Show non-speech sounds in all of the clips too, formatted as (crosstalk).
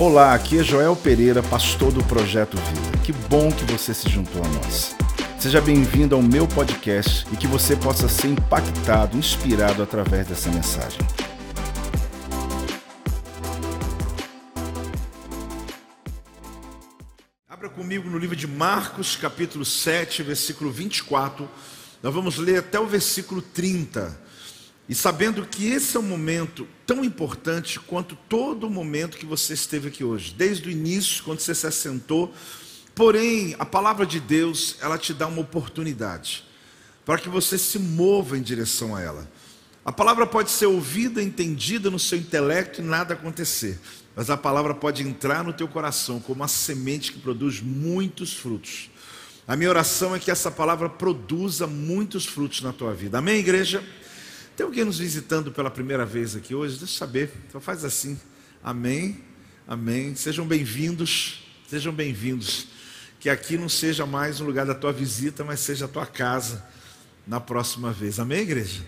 Olá, aqui é Joel Pereira, pastor do Projeto Vida. Que bom que você se juntou a nós. Seja bem-vindo ao meu podcast e que você possa ser impactado, inspirado através dessa mensagem. Abra comigo no livro de Marcos, capítulo 7, versículo 24. Nós vamos ler até o versículo 30. E sabendo que esse é um momento tão importante quanto todo o momento que você esteve aqui hoje, desde o início, quando você se assentou. Porém, a palavra de Deus, ela te dá uma oportunidade para que você se mova em direção a ela. A palavra pode ser ouvida, entendida no seu intelecto e nada acontecer, mas a palavra pode entrar no teu coração como uma semente que produz muitos frutos. A minha oração é que essa palavra produza muitos frutos na tua vida. Amém, igreja? Tem alguém nos visitando pela primeira vez aqui hoje? Deixa eu saber. Então faz assim. Amém. Amém. Sejam bem-vindos. Sejam bem-vindos. Que aqui não seja mais um lugar da tua visita, mas seja a tua casa na próxima vez. Amém, igreja?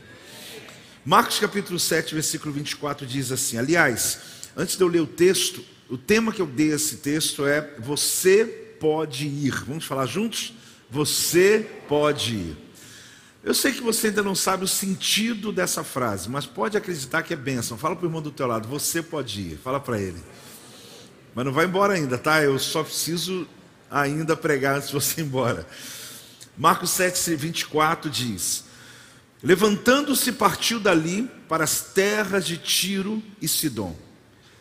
Marcos capítulo 7, versículo 24 diz assim: Aliás, antes de eu ler o texto, o tema que eu dei a esse texto é Você pode ir. Vamos falar juntos? Você pode ir. Eu sei que você ainda não sabe o sentido dessa frase, mas pode acreditar que é bênção. Fala para o irmão do teu lado, você pode ir. Fala para ele. Mas não vai embora ainda, tá? Eu só preciso ainda pregar antes de você ir embora. Marcos 7, 24 diz: Levantando-se, partiu dali para as terras de Tiro e Sidom.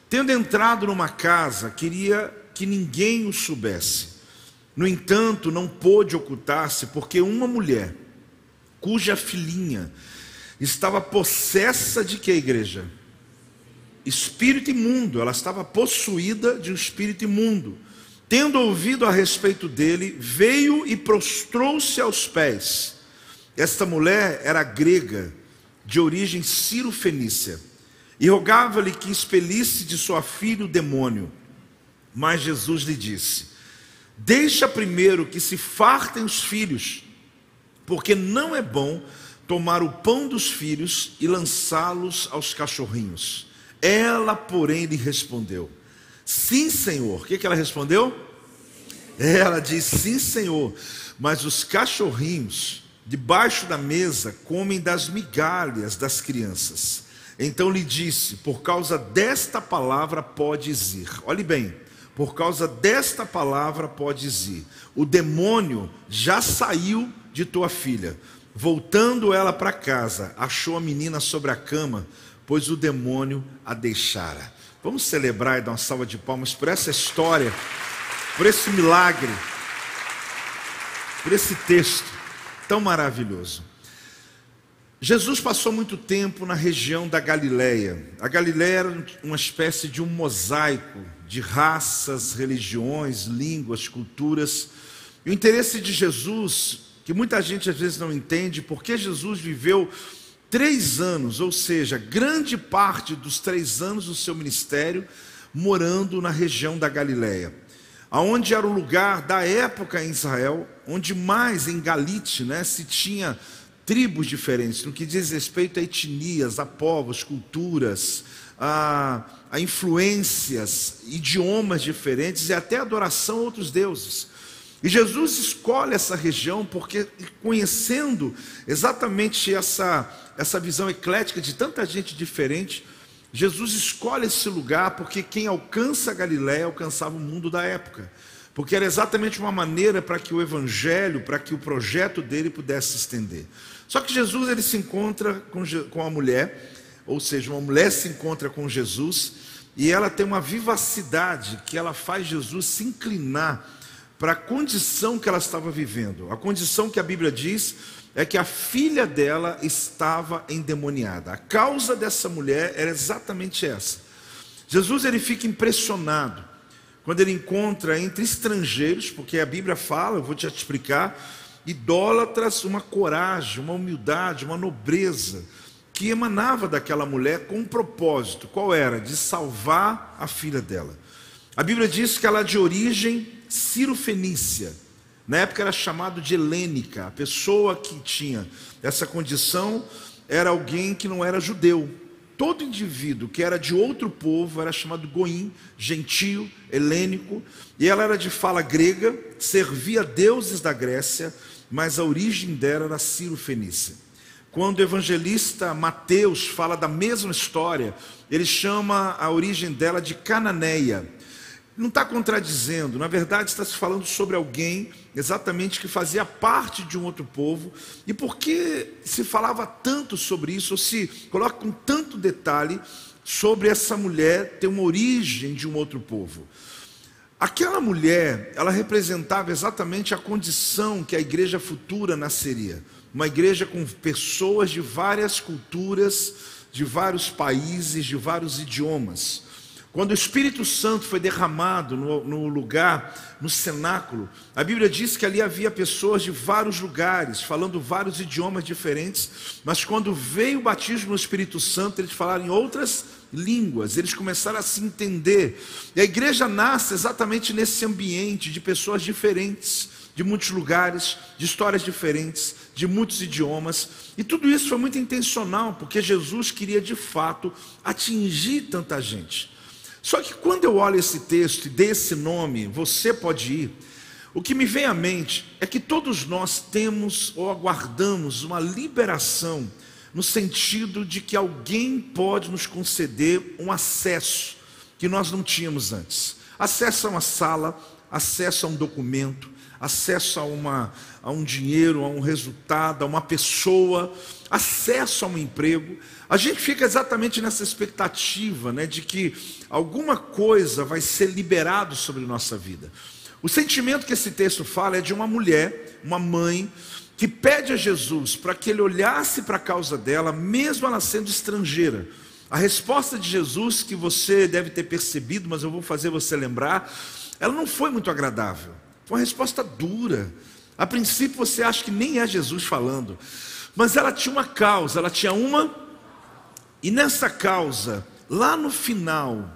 Tendo entrado numa casa, queria que ninguém o soubesse. No entanto, não pôde ocultar-se, porque uma mulher cuja filhinha estava possessa de que igreja? Espírito imundo, ela estava possuída de um espírito imundo. Tendo ouvido a respeito dele, veio e prostrou-se aos pés. Esta mulher era grega, de origem ciro-fenícia, e rogava-lhe que expelisse de sua filha o demônio. Mas Jesus lhe disse: Deixa primeiro que se fartem os filhos porque não é bom tomar o pão dos filhos e lançá-los aos cachorrinhos. Ela, porém, lhe respondeu: Sim, Senhor. O que, ela respondeu? Ela disse: Sim, Senhor. Mas os cachorrinhos debaixo da mesa comem das migalhas das crianças. Então lhe disse: Por causa desta palavra podes ir. Olhe bem, por causa desta palavra podes ir. O demônio já saiu de tua filha. Voltando ela para casa, achou a menina sobre a cama, pois o demônio a deixara. Vamos celebrar e dar uma salva de palmas por essa história, por esse milagre, por esse texto tão maravilhoso. Jesus passou muito tempo na região da Galileia. A Galileia era uma espécie de um mosaico de raças, religiões, línguas, culturas. E o interesse de Jesus que muita gente às vezes não entende, porque Jesus viveu três anos, ou seja, grande parte dos três anos do seu ministério, morando na região da Galiléia, aonde era o lugar da época em Israel, onde mais em Galite, né, se tinha tribos diferentes, no que diz respeito a etnias, a povos, culturas, a, a influências, idiomas diferentes e até adoração a outros deuses. E Jesus escolhe essa região porque, conhecendo exatamente essa, essa visão eclética de tanta gente diferente, Jesus escolhe esse lugar porque quem alcança a Galiléia alcançava o mundo da época. Porque era exatamente uma maneira para que o evangelho, para que o projeto dele pudesse se estender. Só que Jesus ele se encontra com, com a mulher, ou seja, uma mulher se encontra com Jesus e ela tem uma vivacidade que ela faz Jesus se inclinar para a condição que ela estava vivendo. A condição que a Bíblia diz é que a filha dela estava endemoniada. A causa dessa mulher era exatamente essa. Jesus ele fica impressionado quando ele encontra entre estrangeiros, porque a Bíblia fala, eu vou te explicar, idólatras, uma coragem, uma humildade, uma nobreza que emanava daquela mulher com um propósito. Qual era? De salvar a filha dela. A Bíblia diz que ela é de origem Ciro-Fenícia. Na época era chamado de helênica. A pessoa que tinha essa condição era alguém que não era judeu. todo indivíduo que era de outro povo era chamado goim, gentio, helênico, e ela era de fala grega, servia deuses da Grécia, mas a origem dela era Ciro-Fenícia. Quando o evangelista Mateus fala da mesma história, ele chama a origem dela de Cananeia. Não está contradizendo, na verdade está se falando sobre alguém exatamente que fazia parte de um outro povo. E por que se falava tanto sobre isso, ou se coloca com tanto detalhe sobre essa mulher ter uma origem de um outro povo? Aquela mulher, ela representava exatamente a condição que a igreja futura nasceria uma igreja com pessoas de várias culturas, de vários países, de vários idiomas. Quando o Espírito Santo foi derramado no, no, lugar, no cenáculo, a Bíblia diz que ali havia pessoas de vários lugares, falando vários idiomas diferentes, mas quando veio o batismo no Espírito Santo, eles falaram em outras línguas, eles começaram a se entender. E a igreja nasce exatamente nesse ambiente de pessoas diferentes de muitos lugares, de histórias diferentes, de muitos idiomas. E tudo isso foi muito intencional, porque Jesus queria de fato atingir tanta gente. Só que quando eu olho esse texto e desse nome, você pode ir, o que me vem à mente é que todos nós temos ou aguardamos uma liberação, no sentido de que alguém pode nos conceder um acesso que nós não tínhamos antes. Acesso a uma sala, acesso a um documento, acesso a, uma, a um dinheiro, a um resultado, a uma pessoa, acesso a um emprego. A gente fica exatamente nessa expectativa né, de que alguma coisa vai ser liberado sobre nossa vida. O sentimento que esse texto fala é de uma mulher, uma mãe, que pede a Jesus para que ele olhasse para a causa dela, mesmo ela sendo estrangeira. A resposta de Jesus, que você deve ter percebido, mas eu vou fazer você lembrar, ela não foi muito agradável. Foi uma resposta dura. A princípio você acha que nem é Jesus falando, mas ela tinha uma causa, ela tinha uma, e nessa causa, lá no final,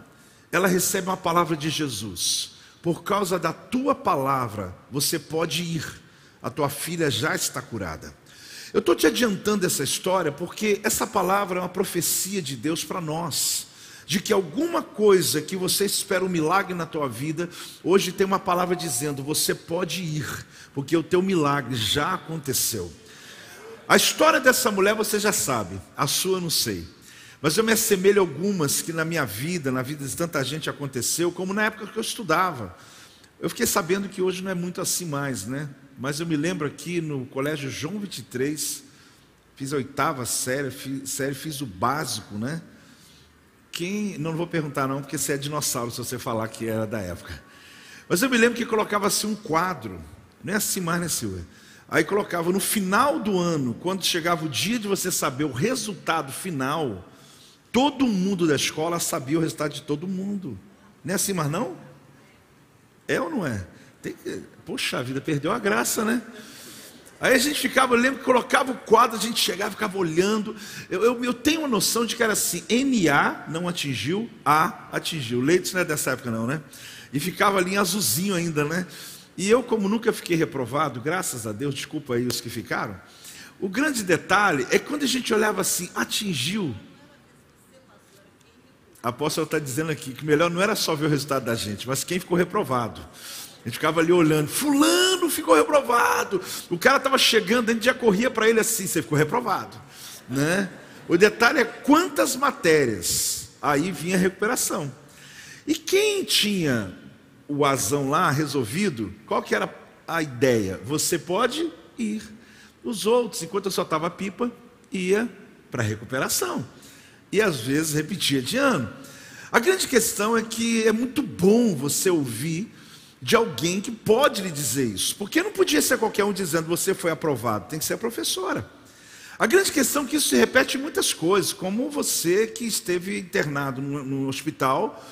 ela recebe uma palavra de Jesus. Por causa da tua palavra, você pode ir, a tua filha já está curada. Eu estou te adiantando essa história porque essa palavra é uma profecia de Deus para nós de que alguma coisa que você espera um milagre na tua vida, hoje tem uma palavra dizendo: você pode ir, porque o teu milagre já aconteceu. A história dessa mulher você já sabe, a sua eu não sei. Mas eu me assemelho a algumas que na minha vida, na vida de tanta gente aconteceu, como na época que eu estudava. Eu fiquei sabendo que hoje não é muito assim mais, né? Mas eu me lembro aqui no colégio João 23, fiz a oitava série, fiz, série, fiz o básico, né? Quem, não vou perguntar não, porque você é dinossauro se você falar que era da época. Mas eu me lembro que colocava assim um quadro, não é assim mais, né, Silvia? Aí colocava no final do ano, quando chegava o dia de você saber o resultado final, todo mundo da escola sabia o resultado de todo mundo. Não é assim mais não? É ou não é? Tem que... Poxa vida, perdeu a graça, né? Aí a gente ficava, eu lembro que colocava o quadro, a gente chegava, ficava olhando. Eu, eu, eu tenho uma noção de que era assim: NA não atingiu, A atingiu. Leites não é dessa época, não, né? E ficava ali em azulzinho ainda, né? E eu, como nunca fiquei reprovado, graças a Deus, desculpa aí os que ficaram. O grande detalhe é quando a gente olhava assim, atingiu. A apóstolo está dizendo aqui que melhor não era só ver o resultado da gente, mas quem ficou reprovado. A gente ficava ali olhando, fulano ficou reprovado. O cara estava chegando, a gente já corria para ele assim, você ficou reprovado. Né? O detalhe é quantas matérias. Aí vinha a recuperação. E quem tinha o azão lá resolvido, qual que era a ideia? Você pode ir. Os outros, enquanto eu só estava pipa, ia para a recuperação. E às vezes repetia de ano. A grande questão é que é muito bom você ouvir de alguém que pode lhe dizer isso. Porque não podia ser qualquer um dizendo você foi aprovado, tem que ser a professora. A grande questão é que isso se repete em muitas coisas, como você que esteve internado no, no hospital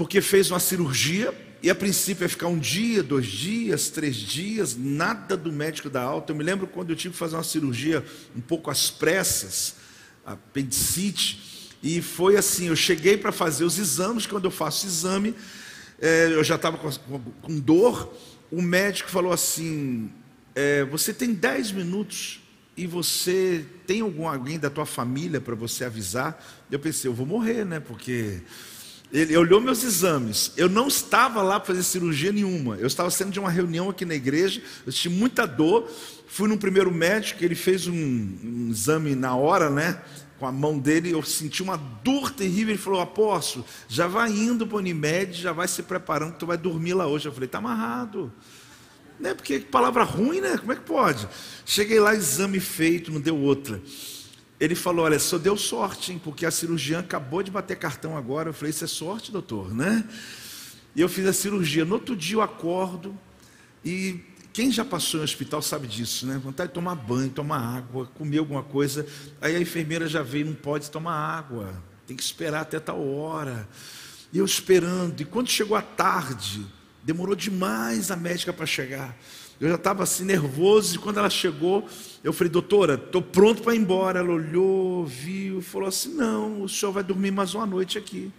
porque fez uma cirurgia e a princípio ia ficar um dia, dois dias, três dias, nada do médico da alta. Eu me lembro quando eu tive que fazer uma cirurgia um pouco às pressas, apendicite, e foi assim: eu cheguei para fazer os exames. Quando eu faço exame, é, eu já estava com, com, dor, o médico falou assim: é, Você tem 10 minutos e você tem algum alguém da tua família para você avisar? Eu pensei, eu vou morrer, né? Porque ele olhou meus exames. Eu não estava lá para fazer cirurgia nenhuma. Eu estava sendo de uma reunião aqui na igreja. Eu tinha muita dor. Fui no primeiro médico, ele fez um, um exame na hora, né? Com a mão dele, eu senti uma dor terrível. Ele falou: Apóstolo, já vai indo para o Unimed, já vai se preparando, que tu vai dormir lá hoje. Eu falei: Está amarrado. Né? Porque palavra ruim, né? Como é que pode? Cheguei lá, exame feito, não deu outra ele falou: Olha, só deu sorte, hein, porque a cirurgiã acabou de bater cartão agora. Eu falei: Isso é sorte, doutor, né? E eu fiz a cirurgia. No outro dia eu acordo e quem já passou em hospital sabe disso, né? Vontade de tomar banho, tomar água, comer alguma coisa. Aí a enfermeira já veio: Não pode tomar água, tem que esperar até tal hora. E eu esperando. E quando chegou a tarde, demorou demais a médica para chegar. Eu já estava assim nervoso e quando ela chegou, eu falei, doutora, estou pronto para ir embora. Ela olhou, viu, falou assim: não, o senhor vai dormir mais uma noite aqui.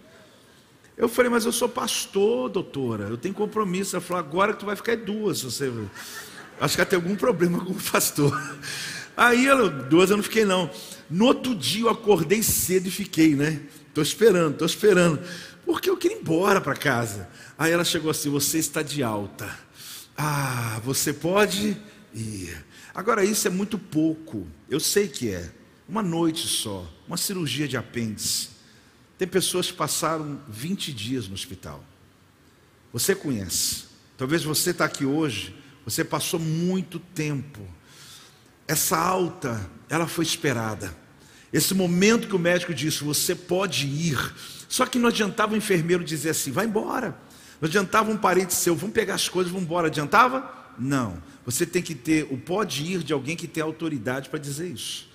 Eu falei, mas eu sou pastor, doutora, eu tenho compromisso. Ela falou, agora que tu vai ficar duas. Você... Acho que ela tem algum problema com o pastor. (laughs) Aí ela, duas eu não fiquei, não. No outro dia eu acordei cedo e fiquei, né? Estou esperando, estou esperando. Porque eu queria ir embora para casa. Aí ela chegou assim: você está de alta. Ah, você pode ir. Agora, isso é muito pouco. Eu sei que é. Uma noite só. Uma cirurgia de apêndice. Tem pessoas que passaram 20 dias no hospital. Você conhece. Talvez você está aqui hoje. Você passou muito tempo. Essa alta, ela foi esperada. Esse momento que o médico disse, você pode ir. Só que não adiantava o enfermeiro dizer assim, vai embora. Não adiantava um parente seu, vamos pegar as coisas, vamos embora. Adiantava? Não. Você tem que ter o pode ir de alguém que tem autoridade para dizer isso.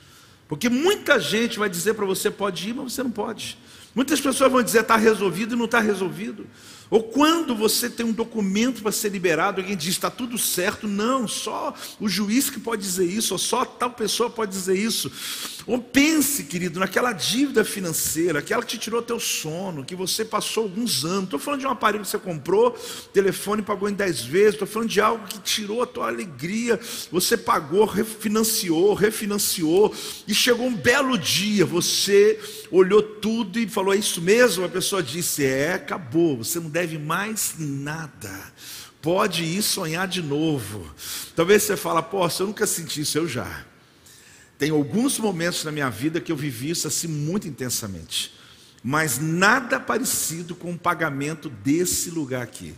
Porque muita gente vai dizer para você pode ir, mas você não pode. Muitas pessoas vão dizer está resolvido e não está resolvido. Ou quando você tem um documento para ser liberado, alguém diz está tudo certo, não, só o juiz que pode dizer isso, ou só tal pessoa pode dizer isso. Ou pense, querido, naquela dívida financeira, aquela que te tirou teu sono, que você passou alguns anos. Estou falando de um aparelho que você comprou, telefone pagou em 10 vezes, estou falando de algo que tirou a tua alegria, você pagou, refinanciou, refinanciou, e chegou um belo dia, você olhou tudo e falou: É isso mesmo? A pessoa disse: É, acabou, você não deve mais nada. Pode ir sonhar de novo. Talvez você fale, pô, eu nunca senti isso, eu já. Tem alguns momentos na minha vida que eu vivi isso assim muito intensamente. Mas nada parecido com o pagamento desse lugar aqui,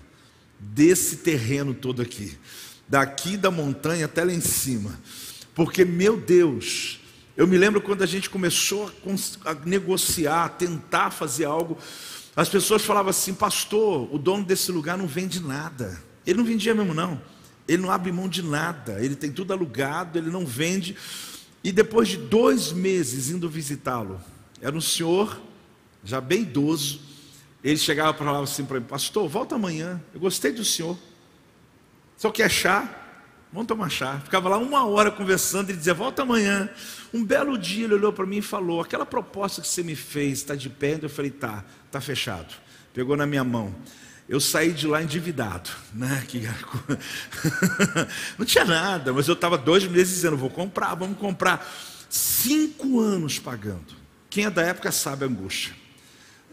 desse terreno todo aqui, daqui da montanha até lá em cima. Porque, meu Deus, eu me lembro quando a gente começou a, negociar, a tentar fazer algo, as pessoas falavam assim, pastor, o dono desse lugar não vende nada. Ele não vendia mesmo, não. Ele não abre mão de nada. Ele tem tudo alugado, ele não vende. E depois de dois meses indo visitá-lo, era um senhor, já bem idoso. Ele chegava para falar assim para mim, pastor, volta amanhã. Eu gostei do senhor. Só quer chá? Vamos tomar chá. Ficava lá uma hora conversando, ele dizia, volta amanhã. Um belo dia ele olhou para mim e falou: aquela proposta que você me fez está de pé? Eu falei, tá, tá fechado. Pegou na minha mão. Eu saí de lá endividado, né? Que... (laughs) Não tinha nada, mas eu estava dois meses dizendo, vou comprar, vamos comprar. Cinco anos pagando. Quem é da época sabe a angústia.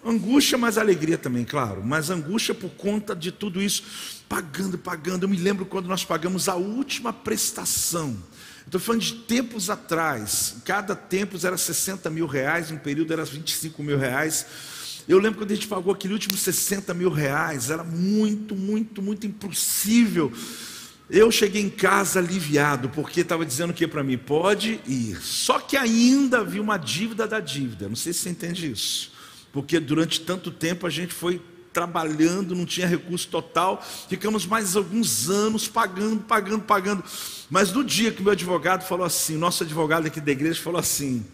Angústia, mas alegria também, claro. Mas angústia por conta de tudo isso. Pagando, pagando. Eu me lembro quando nós pagamos a última prestação. Estou falando de tempos atrás. Cada tempo era 60 mil reais, um período era 25 mil reais. Eu lembro quando a gente pagou aquele último 60 mil reais, era muito, muito, muito impossível. Eu cheguei em casa aliviado, porque estava dizendo que para mim pode ir. Só que ainda havia uma dívida da dívida. Não sei se você entende isso porque durante tanto tempo a gente foi trabalhando, não tinha recurso total, ficamos mais alguns anos pagando, pagando, pagando. Mas no dia que meu advogado falou assim, nosso advogado aqui da igreja falou assim: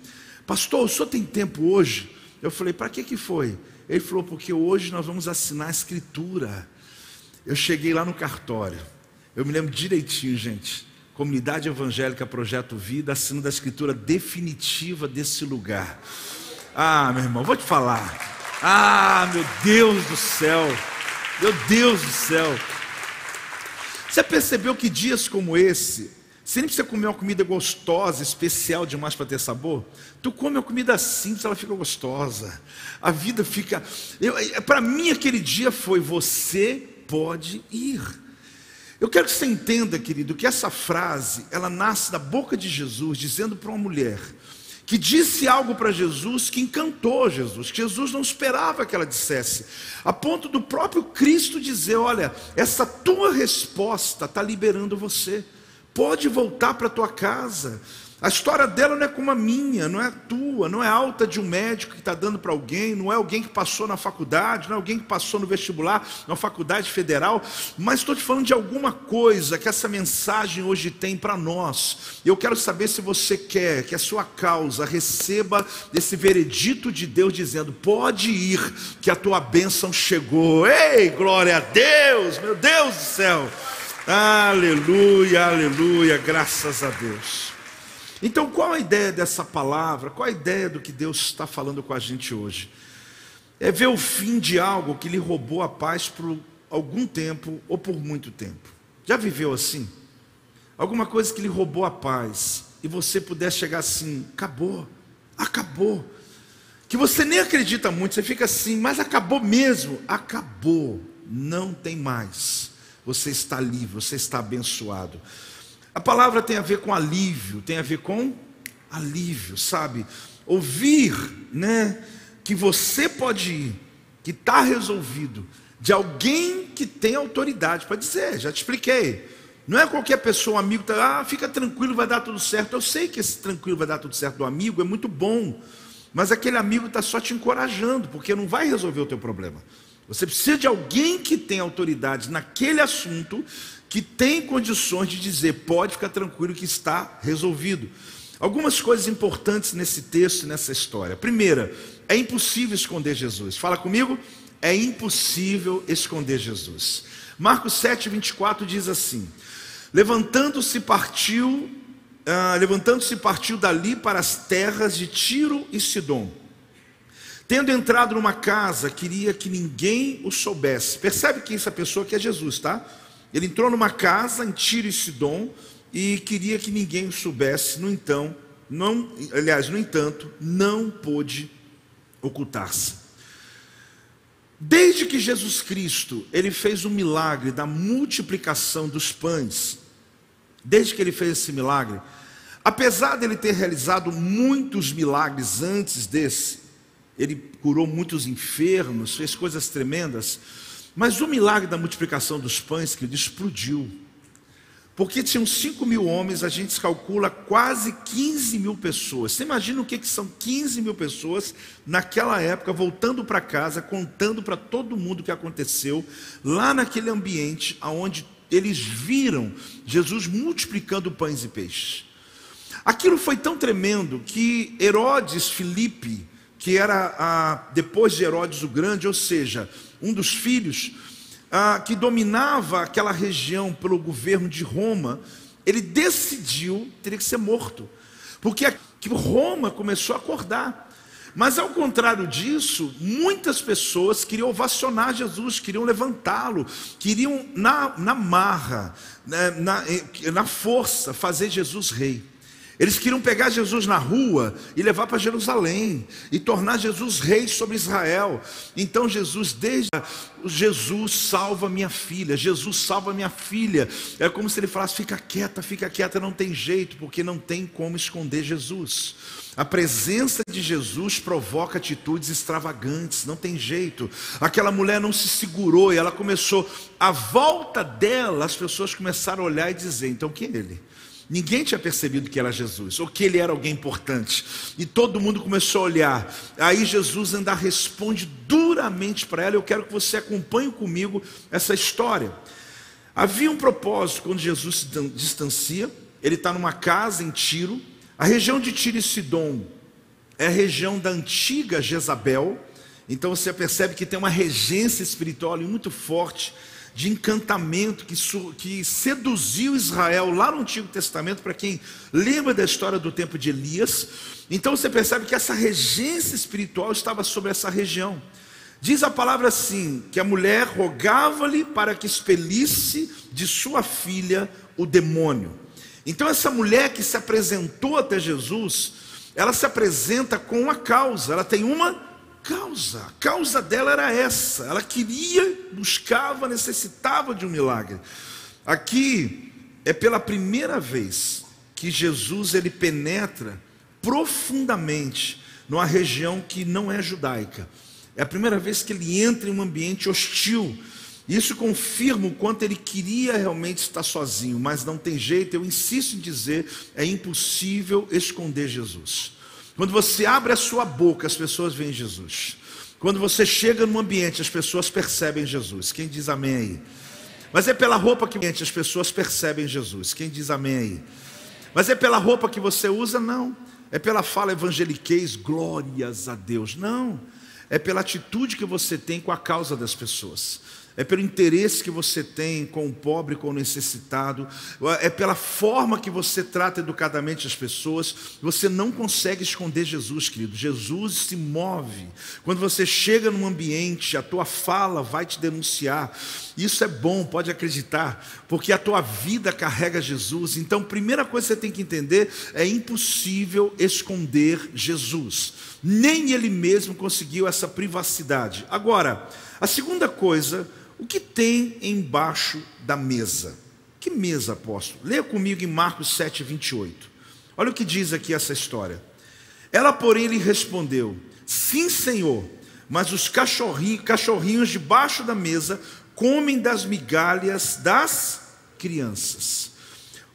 Pastor, o senhor tem tempo hoje? Eu falei: Para que que foi? Ele falou: Porque hoje nós vamos assinar a escritura. Eu cheguei lá no cartório, eu me lembro direitinho, gente. Comunidade Evangélica Projeto Vida, assinando a escritura definitiva desse lugar. Ah, meu irmão, vou te falar. Ah, meu Deus do céu. Meu Deus do céu. Você percebeu que dias como esse Você nem precisa comer uma comida gostosa, especial demais para ter sabor. Tu come uma comida simples, ela fica gostosa. A vida fica. Para mim, aquele dia foi: você pode ir. Eu quero que você entenda, querido, que essa frase, ela nasce da boca de Jesus, dizendo para uma mulher que disse algo para Jesus que encantou Jesus, que Jesus não esperava que ela dissesse, a ponto do próprio Cristo dizer: Olha, essa tua resposta está liberando você, pode voltar para tua casa. A história dela não é como a minha, não é a tua, não é alta de um médico que está dando para alguém, não é alguém que passou na faculdade, não é alguém que passou no vestibular, na faculdade federal, mas estou te falando de alguma coisa que essa mensagem hoje tem para nós. Eu quero saber se você quer que a sua causa receba esse veredito de Deus dizendo: pode ir, que a tua bênção chegou. Ei, glória a Deus, meu Deus do céu. Aleluia, aleluia, graças a Deus. Então, qual a ideia dessa palavra? Qual a ideia do que Deus está falando com a gente hoje? É ver o fim de algo que lhe roubou a paz por algum tempo ou por muito tempo. Já viveu assim? Alguma coisa que lhe roubou a paz e você pudesse chegar assim: acabou, acabou. Que você nem acredita muito, você fica assim, mas acabou mesmo. Acabou, não tem mais. Você está livre, você está abençoado. A palavra tem a ver com alívio, tem a ver com alívio, sabe? Ouvir, né, que você pode ir, que está resolvido, de alguém que tem autoridade para dizer, já te expliquei. Não é qualquer pessoa, um amigo, tá, ah, fica tranquilo, vai dar tudo certo. Eu sei que esse tranquilo vai dar tudo certo do amigo é muito bom, mas aquele amigo está só te encorajando, porque não vai resolver o teu problema. Você precisa de alguém que tem autoridade naquele assunto que tem condições de dizer: pode ficar tranquilo que está resolvido. Algumas coisas importantes nesse texto, nessa história. Primeira, é impossível esconder Jesus. Fala comigo, é impossível esconder Jesus. Marcos 7, 24 diz assim: Levantando-se partiu, ah, levantando-se partiu dali para as terras de Tiro e Sidom. Tendo entrado numa casa, queria que ninguém o soubesse. Percebe que essa pessoa que é Jesus, tá? Ele entrou numa casa em Tiro e Sidom e queria que ninguém soubesse, no então, não, aliás, no entanto, não pôde ocultar-se. Desde que Jesus Cristo, ele fez o milagre da multiplicação dos pães, desde que ele fez esse milagre, apesar dele ter realizado muitos milagres antes desse, ele curou muitos enfermos, fez coisas tremendas, mas o milagre da multiplicação dos pães, que ele explodiu. Porque tinham 5 mil homens, a gente calcula quase 15 mil pessoas. Você imagina o que, que são 15 mil pessoas naquela época, voltando para casa, contando para todo mundo o que aconteceu, lá naquele ambiente onde eles viram Jesus multiplicando pães e peixes. Aquilo foi tão tremendo que Herodes Filipe, que era a, depois de Herodes o Grande, ou seja, um dos filhos, que dominava aquela região pelo governo de Roma, ele decidiu teria que ser morto, porque que Roma começou a acordar. Mas ao contrário disso, muitas pessoas queriam ovacionar Jesus, queriam levantá-lo, queriam na, na marra, né, na, na força, fazer Jesus rei. Eles queriam pegar Jesus na rua e levar para Jerusalém e tornar Jesus rei sobre Israel. Então Jesus desde Jesus salva minha filha, Jesus salva minha filha. É como se ele falasse: fica quieta, fica quieta, não tem jeito, porque não tem como esconder Jesus. A presença de Jesus provoca atitudes extravagantes, não tem jeito. Aquela mulher não se segurou e ela começou, à volta dela, as pessoas começaram a olhar e dizer: então quem é ele? Ninguém tinha percebido que era Jesus, ou que ele era alguém importante. E todo mundo começou a olhar. Aí Jesus ainda responde duramente para ela. Eu quero que você acompanhe comigo essa história. Havia um propósito quando Jesus se distancia. Ele está numa casa em Tiro. A região de Tiro e Sidom é a região da antiga Jezabel. Então você percebe que tem uma regência espiritual muito forte de encantamento que, que seduziu Israel lá no Antigo Testamento, para quem lembra da história do tempo de Elias. Então você percebe que essa regência espiritual estava sobre essa região. Diz a palavra assim: que a mulher rogava-lhe para que expelisse de sua filha o demônio. Então, essa mulher que se apresentou até Jesus, ela se apresenta com uma causa, ela tem uma causa. A causa dela era essa. Ela queria, buscava, necessitava de um milagre. Aqui é pela primeira vez que Jesus ele penetra profundamente numa região que não é judaica. É a primeira vez que ele entra em um ambiente hostil. Isso confirma o quanto ele queria realmente estar sozinho, mas não tem jeito, eu insisto em dizer, é impossível esconder Jesus. Quando você abre a sua boca, as pessoas veem Jesus. Quando você chega num ambiente, as pessoas percebem Jesus. Quem diz amém aí? Mas é pela roupa que as pessoas percebem Jesus. Quem diz amém aí? Mas é pela roupa que você usa? Não. É pela fala evangeliquez, glórias a Deus. Não. É pela atitude que você tem com a causa das pessoas é pelo interesse que você tem com o pobre, com o necessitado, é pela forma que você trata educadamente as pessoas. Você não consegue esconder Jesus, querido. Jesus se move. Quando você chega num ambiente, a tua fala vai te denunciar. Isso é bom, pode acreditar, porque a tua vida carrega Jesus. Então, primeira coisa que você tem que entender é impossível esconder Jesus. Nem ele mesmo conseguiu essa privacidade. Agora, a segunda coisa o que tem embaixo da mesa? Que mesa, apóstolo? Leia comigo em Marcos 7, 28. Olha o que diz aqui essa história. Ela, porém, lhe respondeu: Sim, senhor, mas os cachorrinhos, cachorrinhos debaixo da mesa comem das migalhas das crianças.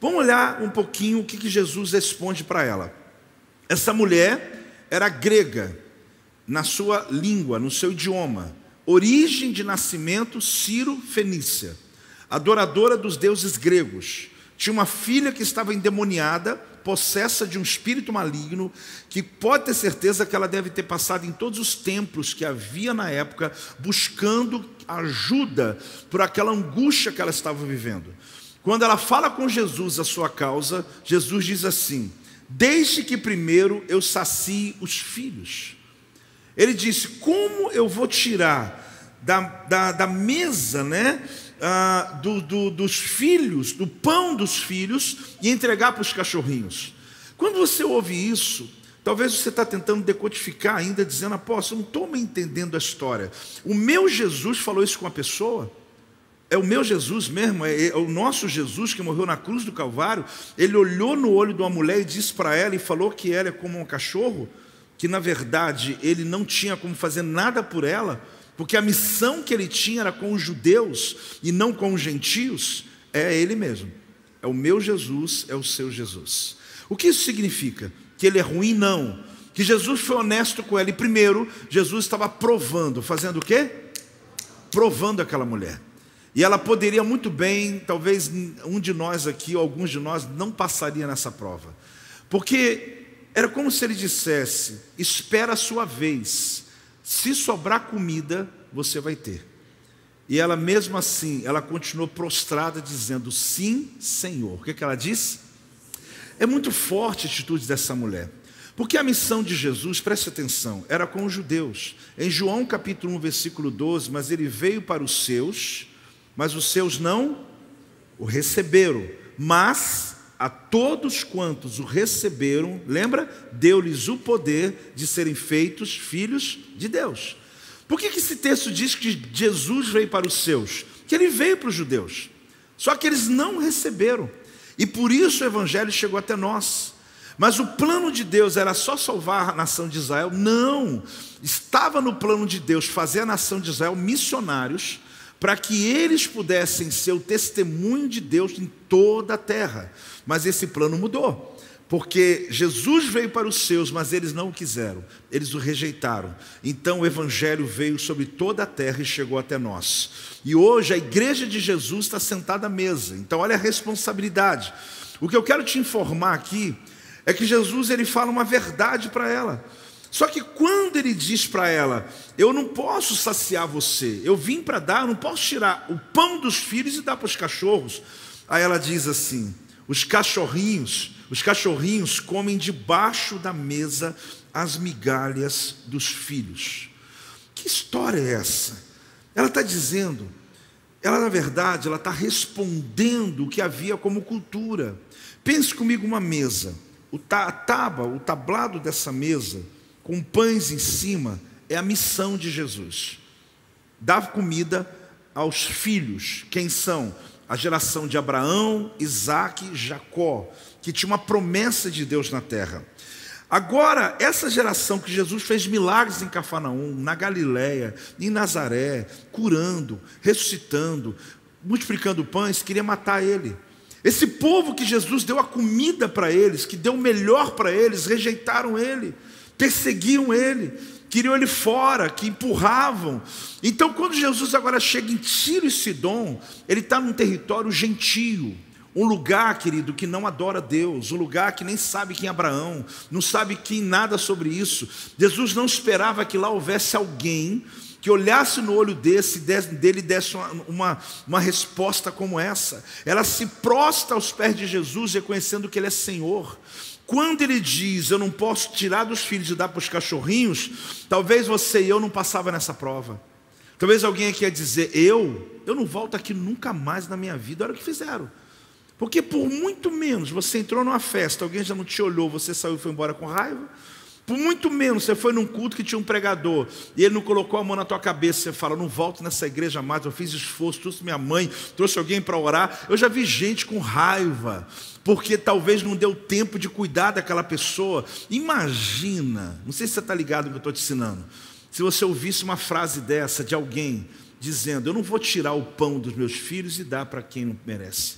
Vamos olhar um pouquinho o que, que Jesus responde para ela. Essa mulher era grega, na sua língua, no seu idioma. Origem de nascimento, Ciro Fenícia, adoradora dos deuses gregos. Tinha uma filha que estava endemoniada, possessa de um espírito maligno, que pode ter certeza que ela deve ter passado em todos os templos que havia na época, buscando ajuda por aquela angústia que ela estava vivendo. Quando ela fala com Jesus a sua causa, Jesus diz assim: Desde que primeiro eu sacie os filhos. Ele disse: Como eu vou tirar da, da, da mesa, né? Ah, do, do, dos filhos, do pão dos filhos e entregar para os cachorrinhos. Quando você ouve isso, talvez você está tentando decodificar ainda, dizendo, apóstolo, não estou me entendendo a história. O meu Jesus falou isso com a pessoa? É o meu Jesus mesmo, é, é, o nosso Jesus que morreu na cruz do Calvário. Ele olhou no olho de uma mulher e disse para ela e falou que ela é como um cachorro que na verdade ele não tinha como fazer nada por ela, porque a missão que ele tinha era com os judeus e não com os gentios, é ele mesmo. É o meu Jesus, é o seu Jesus. O que isso significa? Que ele é ruim? Não. Que Jesus foi honesto com ela. E primeiro, Jesus estava provando, fazendo o quê? Provando aquela mulher. E ela poderia muito bem, talvez um de nós aqui, ou alguns de nós, não passaria nessa prova. Porque era como se ele dissesse: espera a sua vez, se sobrar comida, você vai ter. E ela, mesmo assim, ela continuou prostrada, dizendo: Sim, Senhor. O que, que ela disse? É muito forte a atitude dessa mulher. Porque a missão de Jesus, preste atenção, era com os judeus. Em João capítulo 1, versículo 12, mas ele veio para os seus, mas os seus não o receberam. Mas a todos quantos o receberam, lembra? Deu-lhes o poder de serem feitos filhos de Deus. Por que, que esse texto diz que Jesus veio para os seus? Que ele veio para os judeus. Só que eles não receberam. E por isso o evangelho chegou até nós. Mas o plano de Deus era só salvar a nação de Israel? Não. Estava no plano de Deus fazer a nação de Israel missionários para que eles pudessem ser o testemunho de Deus em toda a terra. Mas esse plano mudou, porque Jesus veio para os seus, mas eles não o quiseram, eles o rejeitaram. Então o Evangelho veio sobre toda a terra e chegou até nós. E hoje a igreja de Jesus está sentada à mesa, então olha a responsabilidade. O que eu quero te informar aqui é que Jesus ele fala uma verdade para ela. Só que quando ele diz para ela, eu não posso saciar você, eu vim para dar, eu não posso tirar o pão dos filhos e dar para os cachorros. Aí ela diz assim: os cachorrinhos, os cachorrinhos comem debaixo da mesa as migalhas dos filhos. Que história é essa? Ela está dizendo ela na verdade, ela está respondendo o que havia como cultura. Pense comigo uma mesa. O a tábua, o tablado dessa mesa, com pães em cima, é a missão de Jesus. Dar comida aos filhos. Quem são? A geração de Abraão, Isaac Jacó, que tinha uma promessa de Deus na terra. Agora, essa geração que Jesus fez milagres em Cafarnaum, na Galiléia, em Nazaré, curando, ressuscitando, multiplicando pães, queria matar ele. Esse povo que Jesus deu a comida para eles, que deu o melhor para eles, rejeitaram ele, perseguiam ele, queriam ele fora, que empurravam. Então, quando Jesus agora chega em Tiro e Sidom, ele está num território gentio. Um lugar, querido, que não adora Deus, um lugar que nem sabe quem é Abraão, não sabe quem nada sobre isso. Jesus não esperava que lá houvesse alguém que olhasse no olho desse, dele e desse uma, uma, uma, resposta como essa. Ela se prostra aos pés de Jesus, reconhecendo que Ele é Senhor. Quando Ele diz, eu não posso tirar dos filhos e dar para os cachorrinhos, talvez você e eu não passava nessa prova. Talvez alguém aqui ia dizer, eu, eu não volto aqui nunca mais na minha vida. Olha o que fizeram. Porque por muito menos você entrou numa festa, alguém já não te olhou, você saiu e foi embora com raiva. Por muito menos você foi num culto que tinha um pregador e ele não colocou a mão na tua cabeça, você fala: "Não volto nessa igreja mais, eu fiz esforço, trouxe minha mãe, trouxe alguém para orar". Eu já vi gente com raiva, porque talvez não deu tempo de cuidar daquela pessoa. Imagina, não sei se você está ligado no que eu estou te ensinando. Se você ouvisse uma frase dessa de alguém dizendo: "Eu não vou tirar o pão dos meus filhos e dar para quem não merece".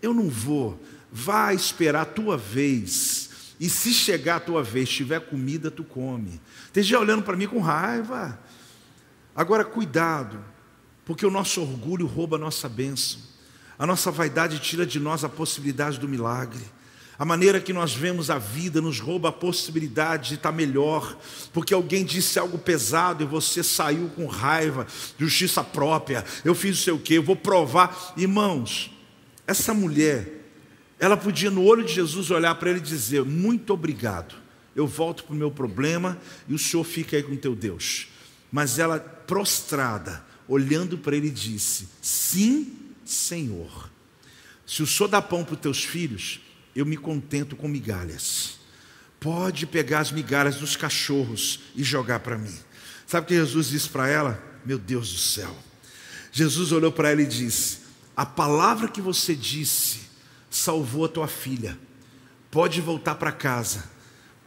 Eu não vou. Vá esperar a tua vez. E se chegar a tua vez, tiver comida, tu come. Esteja olhando para mim com raiva. Agora, cuidado, porque o nosso orgulho rouba a nossa bênção. A nossa vaidade tira de nós a possibilidade do milagre. A maneira que nós vemos a vida nos rouba a possibilidade de estar melhor, porque alguém disse algo pesado e você saiu com raiva, justiça própria. Eu fiz o seu quê? Eu vou provar. Irmãos, essa mulher, ela podia no olho de Jesus olhar para ele e dizer: Muito obrigado, eu volto para o meu problema e o senhor fica aí com teu Deus. Mas ela, prostrada, olhando para ele, disse: Sim, Senhor. Se o senhor dá pão para os teus filhos, eu me contento com migalhas. Pode pegar as migalhas dos cachorros e jogar para mim. Sabe o que Jesus disse para ela? Meu Deus do céu. Jesus olhou para ela e disse: a palavra que você disse salvou a tua filha. Pode voltar para casa.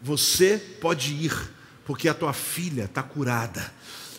Você pode ir, porque a tua filha está curada.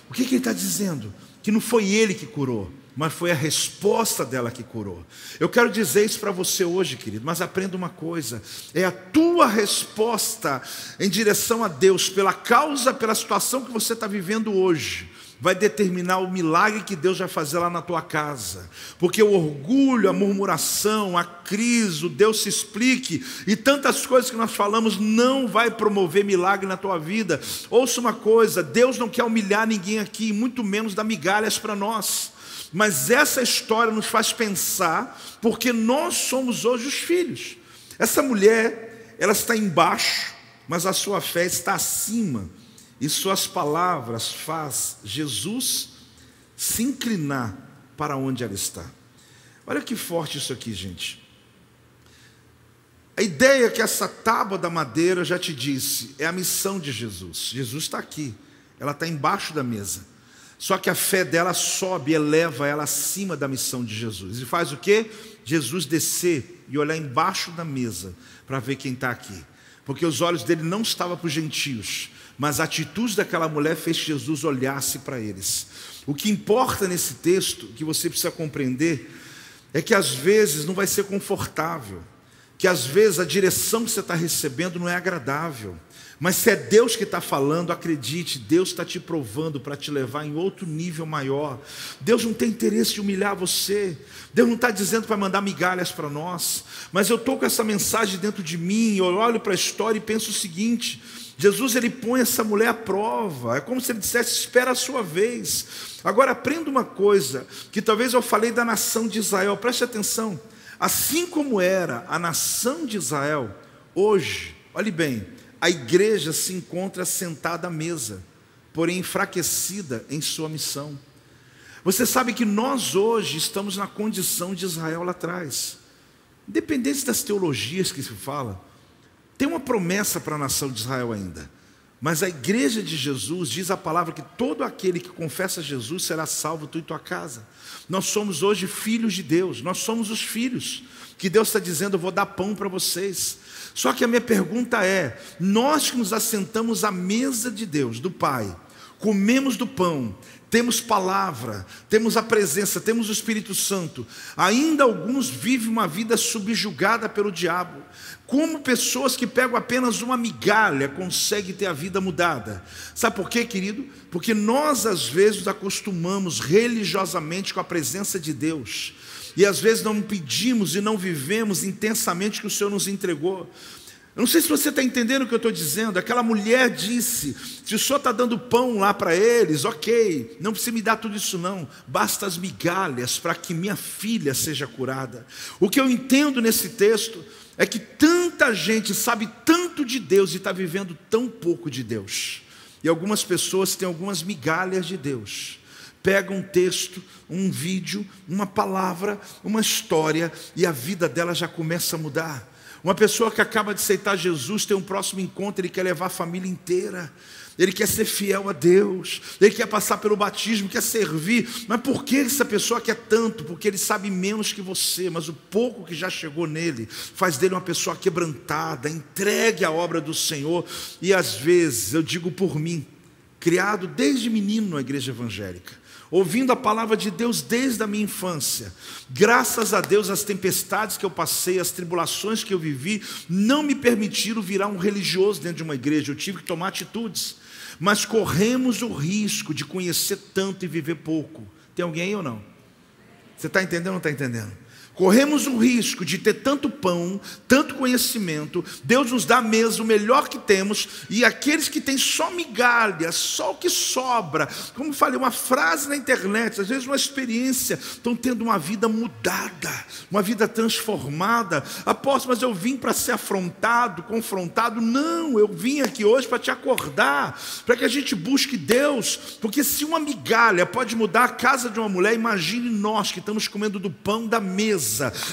O que, que ele está dizendo? Que não foi ele que curou, mas foi a resposta dela que curou. Eu quero dizer isso para você hoje, querido, mas aprenda uma coisa: é a tua resposta em direção a Deus, pela causa, pela situação que você está vivendo hoje vai determinar o milagre que Deus vai fazer lá na tua casa. Porque o orgulho, a murmuração, a crise, o Deus se explique e tantas coisas que nós falamos não vai promover milagre na tua vida. Ouça uma coisa: Deus não quer humilhar ninguém aqui, muito menos dar migalhas para nós. Mas essa história nos faz pensar, porque nós somos hoje os filhos. Essa mulher, ela está embaixo, mas a sua fé está acima e suas palavras faz Jesus se inclinar para onde ela está. Olha que forte isso aqui, gente. A ideia que essa tábua da madeira, já te disse, é a missão de Jesus. Jesus está aqui, ela está embaixo da mesa. Só que a fé dela sobe, eleva ela acima da missão de Jesus. E faz o que? Jesus descer e olhar embaixo da mesa para ver quem está aqui. Porque os olhos dele não estavam para os gentios, mas a atitude daquela mulher fez Jesus olhasse para eles. O que importa nesse texto, que você precisa compreender, é que às vezes não vai ser confortável, que às vezes a direção que você está recebendo não é agradável. Mas se é Deus que está falando, acredite, Deus está te provando para te levar em outro nível maior. Deus não tem interesse de humilhar você. Deus não está dizendo para mandar migalhas para nós. Mas eu estou com essa mensagem dentro de mim, eu olho para a história e penso o seguinte: Jesus ele põe essa mulher à prova. É como se ele dissesse: espera a sua vez. Agora aprenda uma coisa que talvez eu falei da nação de Israel. Preste atenção. Assim como era a nação de Israel, hoje, olhe bem, a igreja se encontra sentada à mesa, porém enfraquecida em sua missão. Você sabe que nós hoje estamos na condição de Israel lá atrás. Independente das teologias que se fala, tem uma promessa para a nação de Israel ainda. Mas a igreja de Jesus diz a palavra que todo aquele que confessa Jesus será salvo, tu e tua casa. Nós somos hoje filhos de Deus, nós somos os filhos que Deus está dizendo: eu vou dar pão para vocês. Só que a minha pergunta é: nós que nos assentamos à mesa de Deus, do Pai, comemos do pão, temos palavra, temos a presença, temos o Espírito Santo. Ainda alguns vivem uma vida subjugada pelo diabo. Como pessoas que pegam apenas uma migalha conseguem ter a vida mudada. Sabe por quê, querido? Porque nós às vezes acostumamos religiosamente com a presença de Deus. E às vezes não pedimos e não vivemos intensamente o que o Senhor nos entregou. Eu não sei se você está entendendo o que eu estou dizendo. Aquela mulher disse: se o senhor está dando pão lá para eles, ok, não precisa me dar tudo isso, não. Basta as migalhas para que minha filha seja curada. O que eu entendo nesse texto é que tanta gente sabe tanto de Deus e está vivendo tão pouco de Deus. E algumas pessoas têm algumas migalhas de Deus. Pega um texto, um vídeo, uma palavra, uma história e a vida dela já começa a mudar. Uma pessoa que acaba de aceitar Jesus tem um próximo encontro, ele quer levar a família inteira. Ele quer ser fiel a Deus, ele quer passar pelo batismo, quer servir. Mas por que essa pessoa quer tanto? Porque ele sabe menos que você, mas o pouco que já chegou nele faz dele uma pessoa quebrantada, entregue à obra do Senhor. E às vezes, eu digo por mim, criado desde menino na igreja evangélica, ouvindo a palavra de Deus desde a minha infância. Graças a Deus, as tempestades que eu passei, as tribulações que eu vivi, não me permitiram virar um religioso dentro de uma igreja. Eu tive que tomar atitudes. Mas corremos o risco de conhecer tanto e viver pouco. Tem alguém aí ou não? Você está entendendo ou não está entendendo? Corremos o risco de ter tanto pão, tanto conhecimento, Deus nos dá mesmo o melhor que temos, e aqueles que têm só migalha, só o que sobra, como falei, uma frase na internet, às vezes uma experiência, estão tendo uma vida mudada, uma vida transformada. Apóstolo, mas eu vim para ser afrontado, confrontado. Não, eu vim aqui hoje para te acordar, para que a gente busque Deus, porque se uma migalha pode mudar a casa de uma mulher, imagine nós que estamos comendo do pão da mesa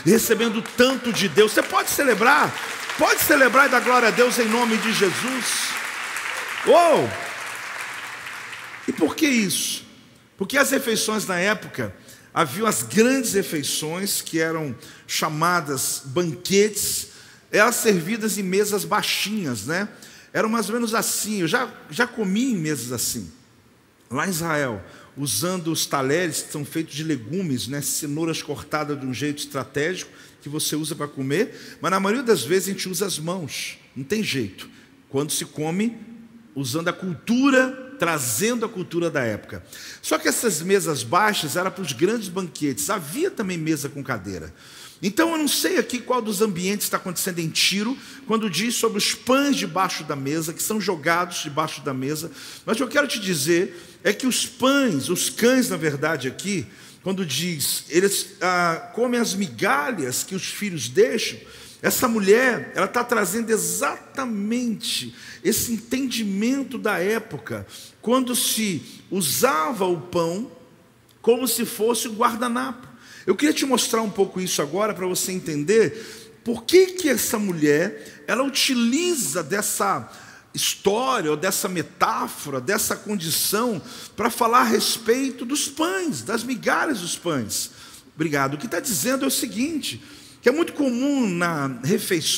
recebendo tanto de Deus. Você pode celebrar, pode celebrar e dar glória a Deus em nome de Jesus. Uou! E por que isso? Porque as refeições na época haviam as grandes refeições que eram chamadas banquetes, elas servidas em mesas baixinhas, né? Eram mais ou menos assim. Eu já, já comi em mesas assim, lá em Israel usando os talheres que são feitos de legumes, né, cenouras cortadas de um jeito estratégico que você usa para comer, mas na maioria das vezes a gente usa as mãos, não tem jeito. Quando se come usando a cultura, trazendo a cultura da época. Só que essas mesas baixas eram para os grandes banquetes. Havia também mesa com cadeira. Então eu não sei aqui qual dos ambientes está acontecendo em Tiro, quando diz sobre os pães debaixo da mesa, que são jogados debaixo da mesa, mas o que eu quero te dizer é que os pães, os cães, na verdade, aqui, quando diz, eles ah, comem as migalhas que os filhos deixam, essa mulher, ela está trazendo exatamente esse entendimento da época, quando se usava o pão como se fosse o guardanapo. Eu queria te mostrar um pouco isso agora para você entender por que, que essa mulher ela utiliza dessa história ou dessa metáfora, dessa condição para falar a respeito dos pães, das migalhas dos pães. Obrigado. O que está dizendo é o seguinte: que é muito comum na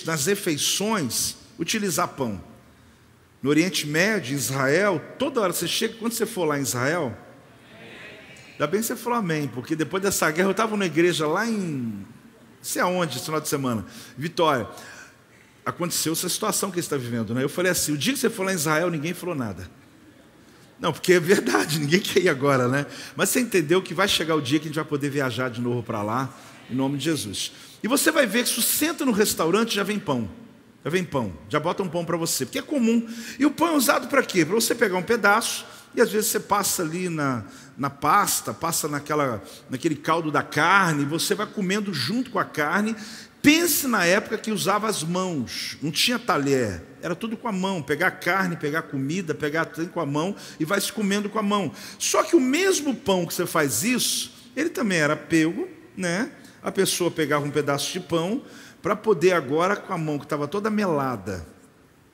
nas refeições utilizar pão. No Oriente Médio, Israel, toda hora você chega, quando você for lá em Israel, Ainda bem que você falou amém, porque depois dessa guerra eu estava na igreja lá em. sei aonde, esse final de semana, Vitória. Aconteceu essa situação que ele está vivendo, né? Eu falei assim: o dia que você for lá em Israel, ninguém falou nada. Não, porque é verdade, (laughs) ninguém quer ir agora, né? Mas você entendeu que vai chegar o dia que a gente vai poder viajar de novo para lá, em nome de Jesus. E você vai ver que se você senta no restaurante, já vem pão. Já vem pão, já bota um pão para você, porque é comum. E o pão é usado para quê? Para você pegar um pedaço, e às vezes você passa ali na, na pasta, passa naquela, naquele caldo da carne, você vai comendo junto com a carne. Pense na época que usava as mãos, não tinha talher, era tudo com a mão, pegar carne, pegar comida, pegar tudo com a mão e vai se comendo com a mão. Só que o mesmo pão que você faz isso, ele também era pego, né? A pessoa pegava um pedaço de pão para poder agora com a mão que estava toda melada,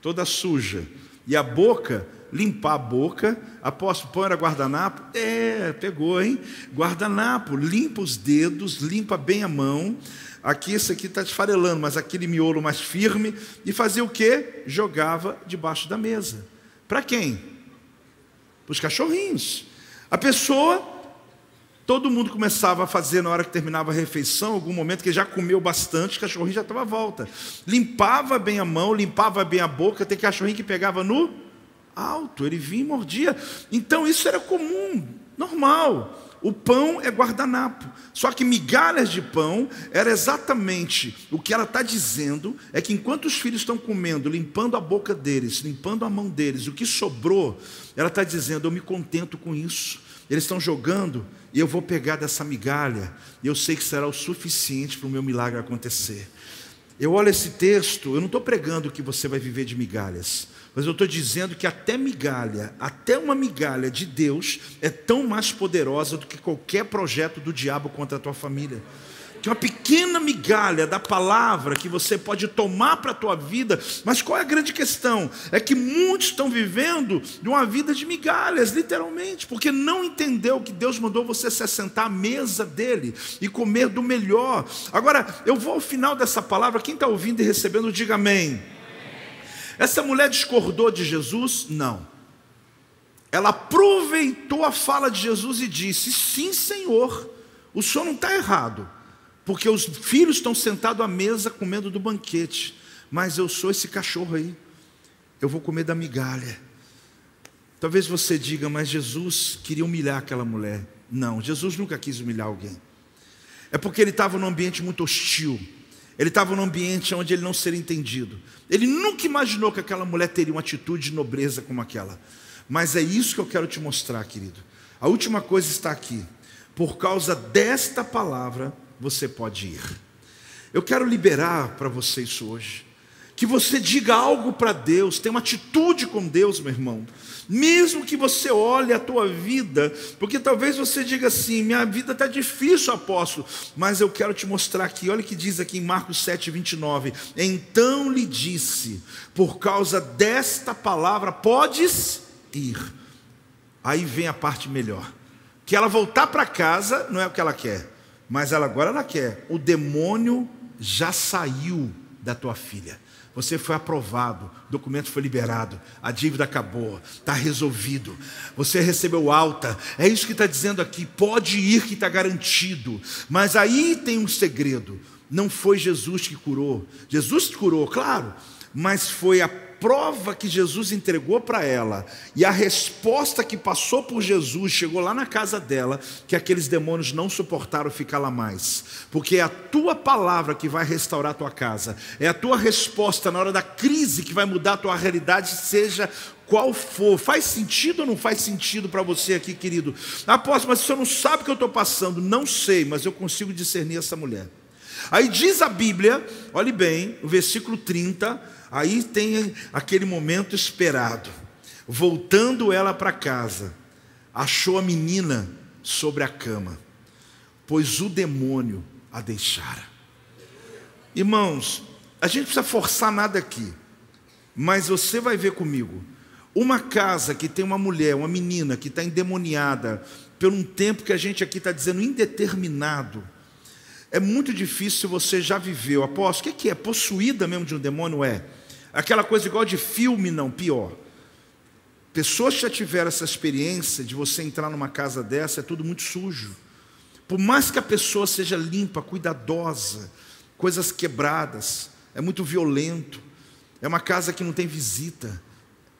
toda suja, e a boca limpar a boca. Apóstolo, pão era guardanapo? É, pegou, hein? Guardanapo, limpa os dedos, limpa bem a mão. Aqui, esse aqui está esfarelando, mas aquele miolo mais firme. E fazia o quê? Jogava debaixo da mesa. Para quem? Para os cachorrinhos. A pessoa, todo mundo começava a fazer na hora que terminava a refeição, algum momento que já comeu bastante, o cachorrinho já estava à volta. Limpava bem a mão, limpava bem a boca, tem cachorrinho que pegava no alto, ele vinha e mordia. Então isso era comum, normal. O pão é guardanapo. Só que migalhas de pão era exatamente o que ela está dizendo: é que enquanto os filhos estão comendo, limpando a boca deles, limpando a mão deles, o que sobrou, ela está dizendo: eu me contento com isso. Eles estão jogando e eu vou pegar dessa migalha, e eu sei que será o suficiente para o meu milagre acontecer. Eu olho esse texto, eu não estou pregando que você vai viver de migalhas. Mas eu estou dizendo que até migalha, até uma migalha de Deus é tão mais poderosa do que qualquer projeto do diabo contra a tua família. Que uma pequena migalha da palavra que você pode tomar para a tua vida, mas qual é a grande questão? É que muitos estão vivendo de uma vida de migalhas, literalmente, porque não entendeu que Deus mandou você se assentar à mesa dele e comer do melhor. Agora, eu vou ao final dessa palavra, quem está ouvindo e recebendo, diga amém. Essa mulher discordou de Jesus? Não. Ela aproveitou a fala de Jesus e disse: Sim, Senhor, o senhor não está errado, porque os filhos estão sentados à mesa comendo do banquete, mas eu sou esse cachorro aí, eu vou comer da migalha. Talvez você diga, mas Jesus queria humilhar aquela mulher. Não, Jesus nunca quis humilhar alguém. É porque ele estava num ambiente muito hostil. Ele estava num ambiente onde ele não seria entendido. Ele nunca imaginou que aquela mulher teria uma atitude de nobreza como aquela. Mas é isso que eu quero te mostrar, querido. A última coisa está aqui. Por causa desta palavra, você pode ir. Eu quero liberar para você isso hoje. Que você diga algo para Deus, tenha uma atitude com Deus, meu irmão. Mesmo que você olhe a tua vida, porque talvez você diga assim: minha vida está difícil, apóstolo, mas eu quero te mostrar aqui, olha o que diz aqui em Marcos 7, 29. Então lhe disse: por causa desta palavra, podes ir. Aí vem a parte melhor. Que ela voltar para casa não é o que ela quer, mas ela agora ela quer. O demônio já saiu da tua filha. Você foi aprovado, o documento foi liberado, a dívida acabou, está resolvido. Você recebeu alta, é isso que está dizendo aqui. Pode ir que está garantido. Mas aí tem um segredo: não foi Jesus que curou. Jesus curou, claro, mas foi a prova que Jesus entregou para ela e a resposta que passou por Jesus chegou lá na casa dela, que aqueles demônios não suportaram ficar lá mais, porque é a tua palavra que vai restaurar a tua casa, é a tua resposta na hora da crise que vai mudar a tua realidade, seja qual for. Faz sentido ou não faz sentido para você aqui, querido? Apóstolo, mas o senhor não sabe o que eu estou passando. Não sei, mas eu consigo discernir essa mulher. Aí diz a Bíblia, olhe bem, o versículo 30, Aí tem aquele momento esperado. Voltando ela para casa, achou a menina sobre a cama, pois o demônio a deixara. Irmãos, a gente precisa forçar nada aqui, mas você vai ver comigo. Uma casa que tem uma mulher, uma menina que está endemoniada por um tempo que a gente aqui está dizendo indeterminado. É muito difícil você já viveu. Apóstolo, o que é? Possuída mesmo de um demônio? É. Aquela coisa igual de filme, não, pior. Pessoas que já tiveram essa experiência de você entrar numa casa dessa, é tudo muito sujo. Por mais que a pessoa seja limpa, cuidadosa, coisas quebradas, é muito violento. É uma casa que não tem visita.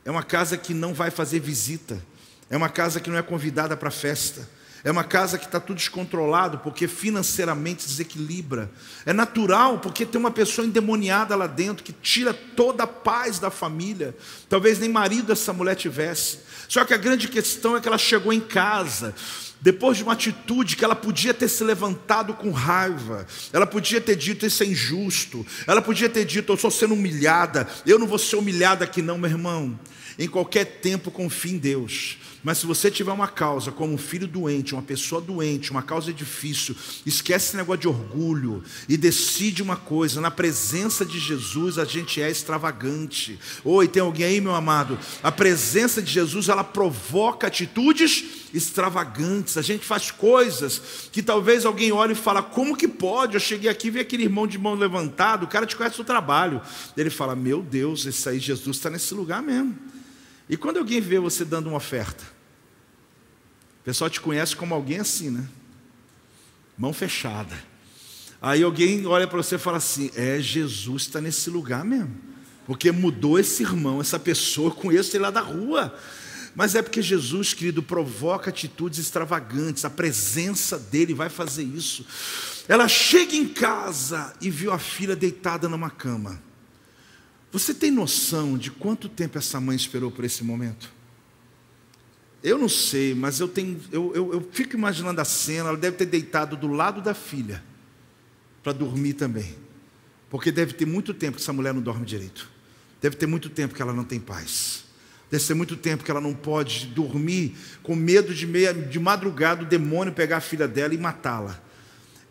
É uma casa que não vai fazer visita. É uma casa que não é convidada para festa. É uma casa que está tudo descontrolado porque financeiramente desequilibra. É natural porque tem uma pessoa endemoniada lá dentro que tira toda a paz da família. Talvez nem marido essa mulher tivesse. Só que a grande questão é que ela chegou em casa depois de uma atitude que ela podia ter se levantado com raiva, ela podia ter dito isso é injusto, ela podia ter dito eu estou sendo humilhada, eu não vou ser humilhada aqui não, meu irmão. Em qualquer tempo confie em Deus. Mas se você tiver uma causa, como um filho doente, uma pessoa doente, uma causa difícil, esquece esse negócio de orgulho e decide uma coisa: na presença de Jesus a gente é extravagante. Oi, tem alguém aí, meu amado? A presença de Jesus ela provoca atitudes extravagantes. A gente faz coisas que talvez alguém olhe e fala: como que pode? Eu cheguei aqui e vi aquele irmão de mão levantado, o cara te conhece o trabalho. Ele fala: meu Deus, esse aí Jesus está nesse lugar mesmo. E quando alguém vê você dando uma oferta, o pessoal te conhece como alguém assim, né? Mão fechada. Aí alguém olha para você e fala assim: é, Jesus está nesse lugar mesmo. Porque mudou esse irmão, essa pessoa, conheço ele lá da rua. Mas é porque Jesus, querido, provoca atitudes extravagantes, a presença dele vai fazer isso. Ela chega em casa e viu a filha deitada numa cama. Você tem noção de quanto tempo essa mãe esperou por esse momento? Eu não sei, mas eu, tenho, eu, eu, eu fico imaginando a cena. Ela deve ter deitado do lado da filha para dormir também, porque deve ter muito tempo que essa mulher não dorme direito. Deve ter muito tempo que ela não tem paz. Deve ser muito tempo que ela não pode dormir com medo de, meia, de madrugada o demônio pegar a filha dela e matá-la.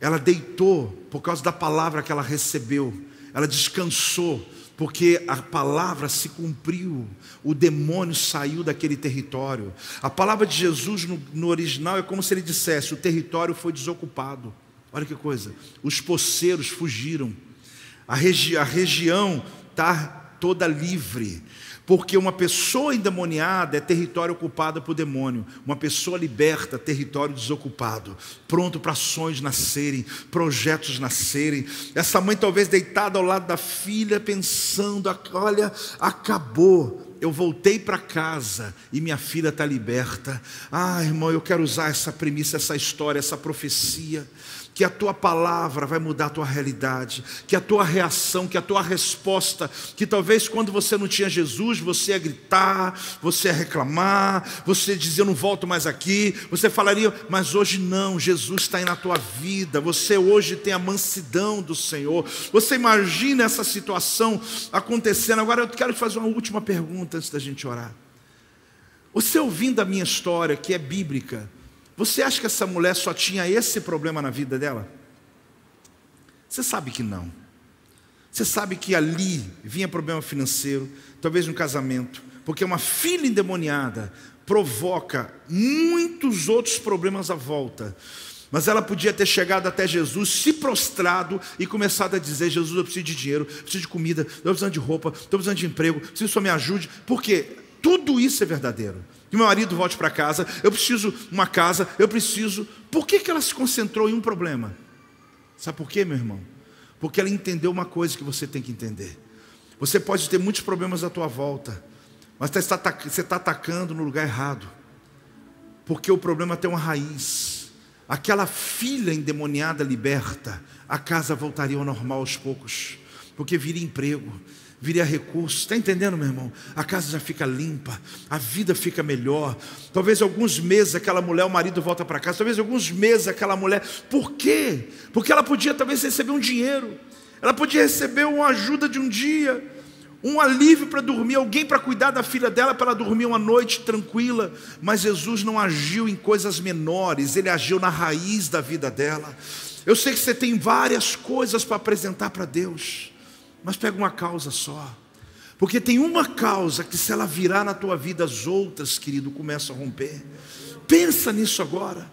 Ela deitou por causa da palavra que ela recebeu. Ela descansou porque a palavra se cumpriu, o demônio saiu daquele território. A palavra de Jesus no, no, original é como se ele dissesse: o território foi desocupado. Olha que coisa, os poceiros fugiram, a, regi a região está toda livre. Porque uma pessoa endemoniada é território ocupado por demônio, uma pessoa liberta, território desocupado, pronto para sonhos nascerem, projetos nascerem. Essa mãe, talvez deitada ao lado da filha, pensando: olha, acabou, eu voltei para casa e minha filha está liberta. Ah, irmão, eu quero usar essa premissa, essa história, essa profecia que a tua palavra vai mudar a tua realidade, que a tua reação, que a tua resposta, que talvez quando você não tinha Jesus, você ia gritar, você ia reclamar, você dizia eu não volto mais aqui, você falaria, mas hoje não, Jesus está aí na tua vida, você hoje tem a mansidão do Senhor. Você imagina essa situação acontecendo. Agora eu quero te fazer uma última pergunta antes da gente orar. Você ouvindo a minha história, que é bíblica, você acha que essa mulher só tinha esse problema na vida dela? Você sabe que não. Você sabe que ali vinha problema financeiro, talvez no casamento, porque uma filha endemoniada provoca muitos outros problemas à volta. Mas ela podia ter chegado até Jesus, se prostrado e começado a dizer: Jesus, eu preciso de dinheiro, preciso de comida, estou precisando de roupa, estou precisando de emprego, preciso que o me ajude. Por quê? Tudo isso é verdadeiro. Que meu marido volte para casa, eu preciso uma casa, eu preciso. Por que, que ela se concentrou em um problema? Sabe por quê, meu irmão? Porque ela entendeu uma coisa que você tem que entender. Você pode ter muitos problemas à tua volta, mas você está atacando no lugar errado. Porque o problema tem uma raiz. Aquela filha endemoniada liberta, a casa voltaria ao normal aos poucos, porque viria emprego, viria recursos. Está entendendo, meu irmão? A casa já fica limpa, a vida fica melhor. Talvez alguns meses aquela mulher, o marido volta para casa. Talvez alguns meses aquela mulher. Por quê? Porque ela podia talvez receber um dinheiro. Ela podia receber uma ajuda de um dia, um alívio para dormir, alguém para cuidar da filha dela para ela dormir uma noite tranquila. Mas Jesus não agiu em coisas menores, ele agiu na raiz da vida dela. Eu sei que você tem várias coisas para apresentar para Deus. Mas pega uma causa só. Porque tem uma causa que, se ela virar na tua vida, as outras, querido, começam a romper. Pensa nisso agora.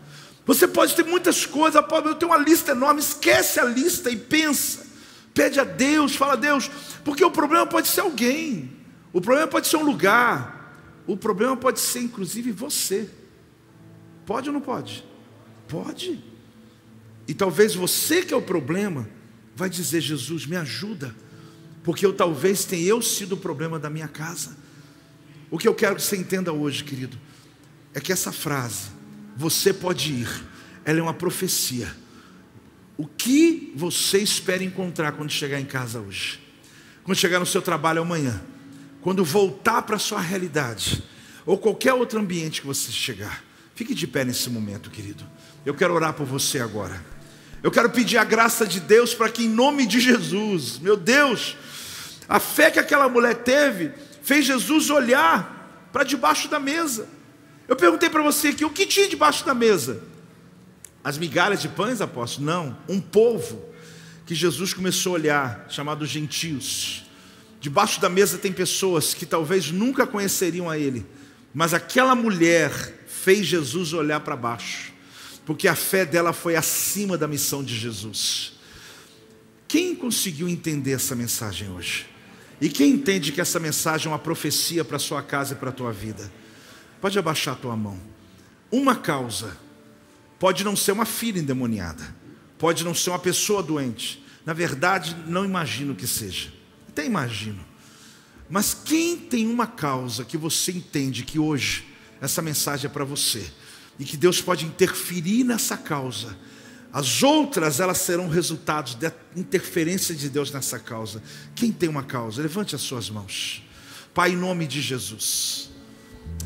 Você pode ter muitas coisas, eu tenho uma lista enorme, esquece a lista e pensa. Pede a Deus, fala a Deus, porque o problema pode ser alguém, o problema pode ser um lugar, o problema pode ser inclusive você. Pode ou não pode? Pode. E talvez você que é o problema, vai dizer: Jesus, me ajuda porque eu talvez tenha eu sido o problema da minha casa. O que eu quero que você entenda hoje, querido, é que essa frase, você pode ir. Ela é uma profecia. O que você espera encontrar quando chegar em casa hoje? Quando chegar no seu trabalho amanhã? Quando voltar para a sua realidade? Ou qualquer outro ambiente que você chegar? Fique de pé nesse momento, querido. Eu quero orar por você agora. Eu quero pedir a graça de Deus para que, em nome de Jesus, meu Deus, a fé que aquela mulher teve fez Jesus olhar para debaixo da mesa. Eu perguntei para você aqui, o que tinha debaixo da mesa? As migalhas de pães, apóstolo? Não, um povo que Jesus começou a olhar, chamado gentios. Debaixo da mesa tem pessoas que talvez nunca conheceriam a Ele, mas aquela mulher fez Jesus olhar para baixo, porque a fé dela foi acima da missão de Jesus. Quem conseguiu entender essa mensagem hoje? E quem entende que essa mensagem é uma profecia para a sua casa e para a tua vida? Pode abaixar a tua mão. Uma causa pode não ser uma filha endemoniada, pode não ser uma pessoa doente. Na verdade, não imagino que seja. Até imagino. Mas quem tem uma causa que você entende que hoje essa mensagem é para você e que Deus pode interferir nessa causa as outras, elas serão resultados da interferência de Deus nessa causa. Quem tem uma causa? Levante as suas mãos. Pai, em nome de Jesus.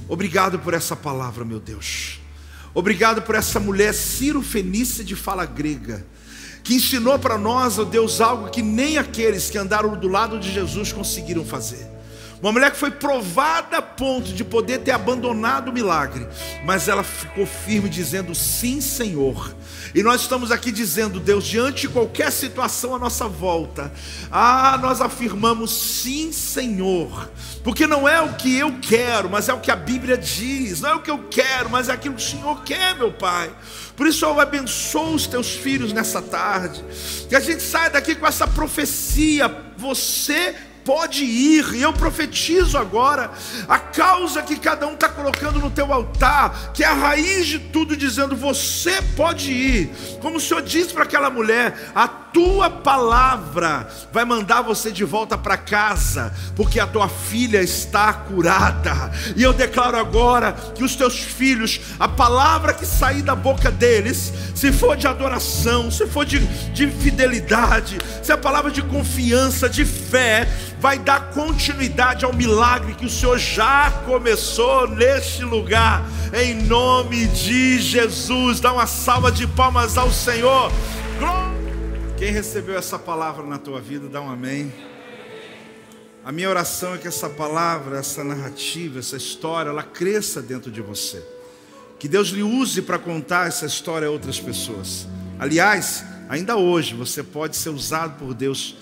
Obrigado por essa palavra, meu Deus. Obrigado por essa mulher Ciro Fenícia de fala grega, que ensinou para nós, ó oh Deus, algo que nem aqueles que andaram do lado de Jesus conseguiram fazer. Uma mulher que foi provada a ponto de poder ter abandonado o milagre, mas ela ficou firme dizendo: Sim, Senhor. E nós estamos aqui dizendo, Deus, diante de qualquer situação à nossa volta, ah, nós afirmamos sim, Senhor, porque não é o que eu quero, mas é o que a Bíblia diz, não é o que eu quero, mas é aquilo que o Senhor quer, meu Pai. Por isso, eu abençoo os teus filhos nessa tarde, que a gente saia daqui com essa profecia, você pode ir, e eu profetizo agora a causa que cada um está colocando no teu altar, que é a raiz de tudo, dizendo: você pode ir, como o Senhor disse para aquela mulher: a tua palavra vai mandar você de volta para casa, porque a tua filha está curada, e eu declaro agora que os teus filhos, a palavra que sair da boca deles, se for de adoração, se for de, de fidelidade, se é palavra de confiança, de fé, vai dar continuidade ao milagre que o Senhor já começou neste lugar, em nome de Jesus. Dá uma salva de palmas ao Senhor. Quem recebeu essa palavra na tua vida, dá um amém. A minha oração é que essa palavra, essa narrativa, essa história, ela cresça dentro de você. Que Deus lhe use para contar essa história a outras pessoas. Aliás, ainda hoje você pode ser usado por Deus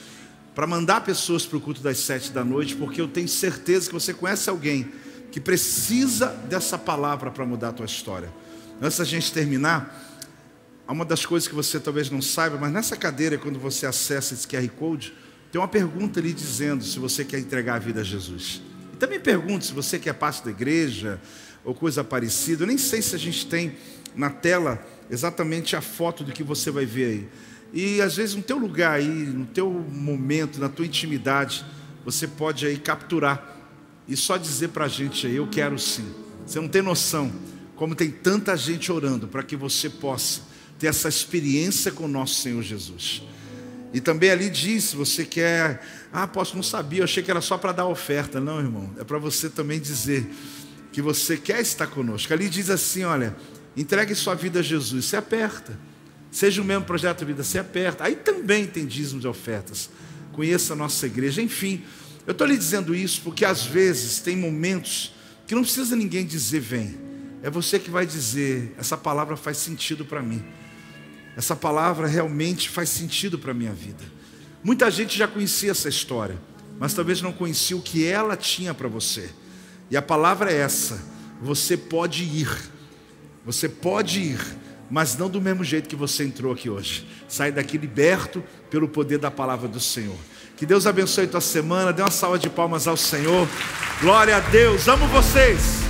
para mandar pessoas para o culto das sete da noite, porque eu tenho certeza que você conhece alguém que precisa dessa palavra para mudar a tua história. Antes da gente terminar, há uma das coisas que você talvez não saiba, mas nessa cadeira, quando você acessa esse QR Code, tem uma pergunta ali dizendo se você quer entregar a vida a Jesus. E também pergunto se você quer parte da igreja ou coisa parecida. Eu nem sei se a gente tem na tela exatamente a foto do que você vai ver aí. E às vezes no teu lugar aí, no teu momento, na tua intimidade, você pode aí capturar e só dizer para a gente aí, eu quero sim. Você não tem noção como tem tanta gente orando para que você possa ter essa experiência com o nosso Senhor Jesus. E também ali diz, se você quer, ah, posso não sabia, eu achei que era só para dar oferta. Não, irmão, é para você também dizer que você quer estar conosco. Ali diz assim, olha, entregue sua vida a Jesus. Você aperta. Seja o mesmo projeto de vida, se aperta. Aí também tem dízimos de ofertas. Conheça a nossa igreja. Enfim, eu estou lhe dizendo isso porque às vezes tem momentos que não precisa ninguém dizer vem. É você que vai dizer, essa palavra faz sentido para mim. Essa palavra realmente faz sentido para a minha vida. Muita gente já conhecia essa história, mas talvez não conhecia o que ela tinha para você. E a palavra é essa: você pode ir. Você pode ir mas não do mesmo jeito que você entrou aqui hoje. Sai daqui liberto pelo poder da palavra do Senhor. Que Deus abençoe tua semana. Dê uma salva de palmas ao Senhor. Glória a Deus. Amo vocês.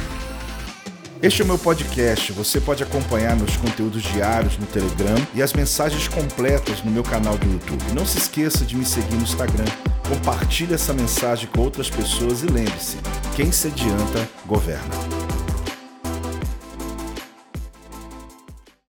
Este é o meu podcast. Você pode acompanhar meus conteúdos diários no Telegram e as mensagens completas no meu canal do YouTube. Não se esqueça de me seguir no Instagram. Compartilhe essa mensagem com outras pessoas e lembre-se: quem se adianta, governa.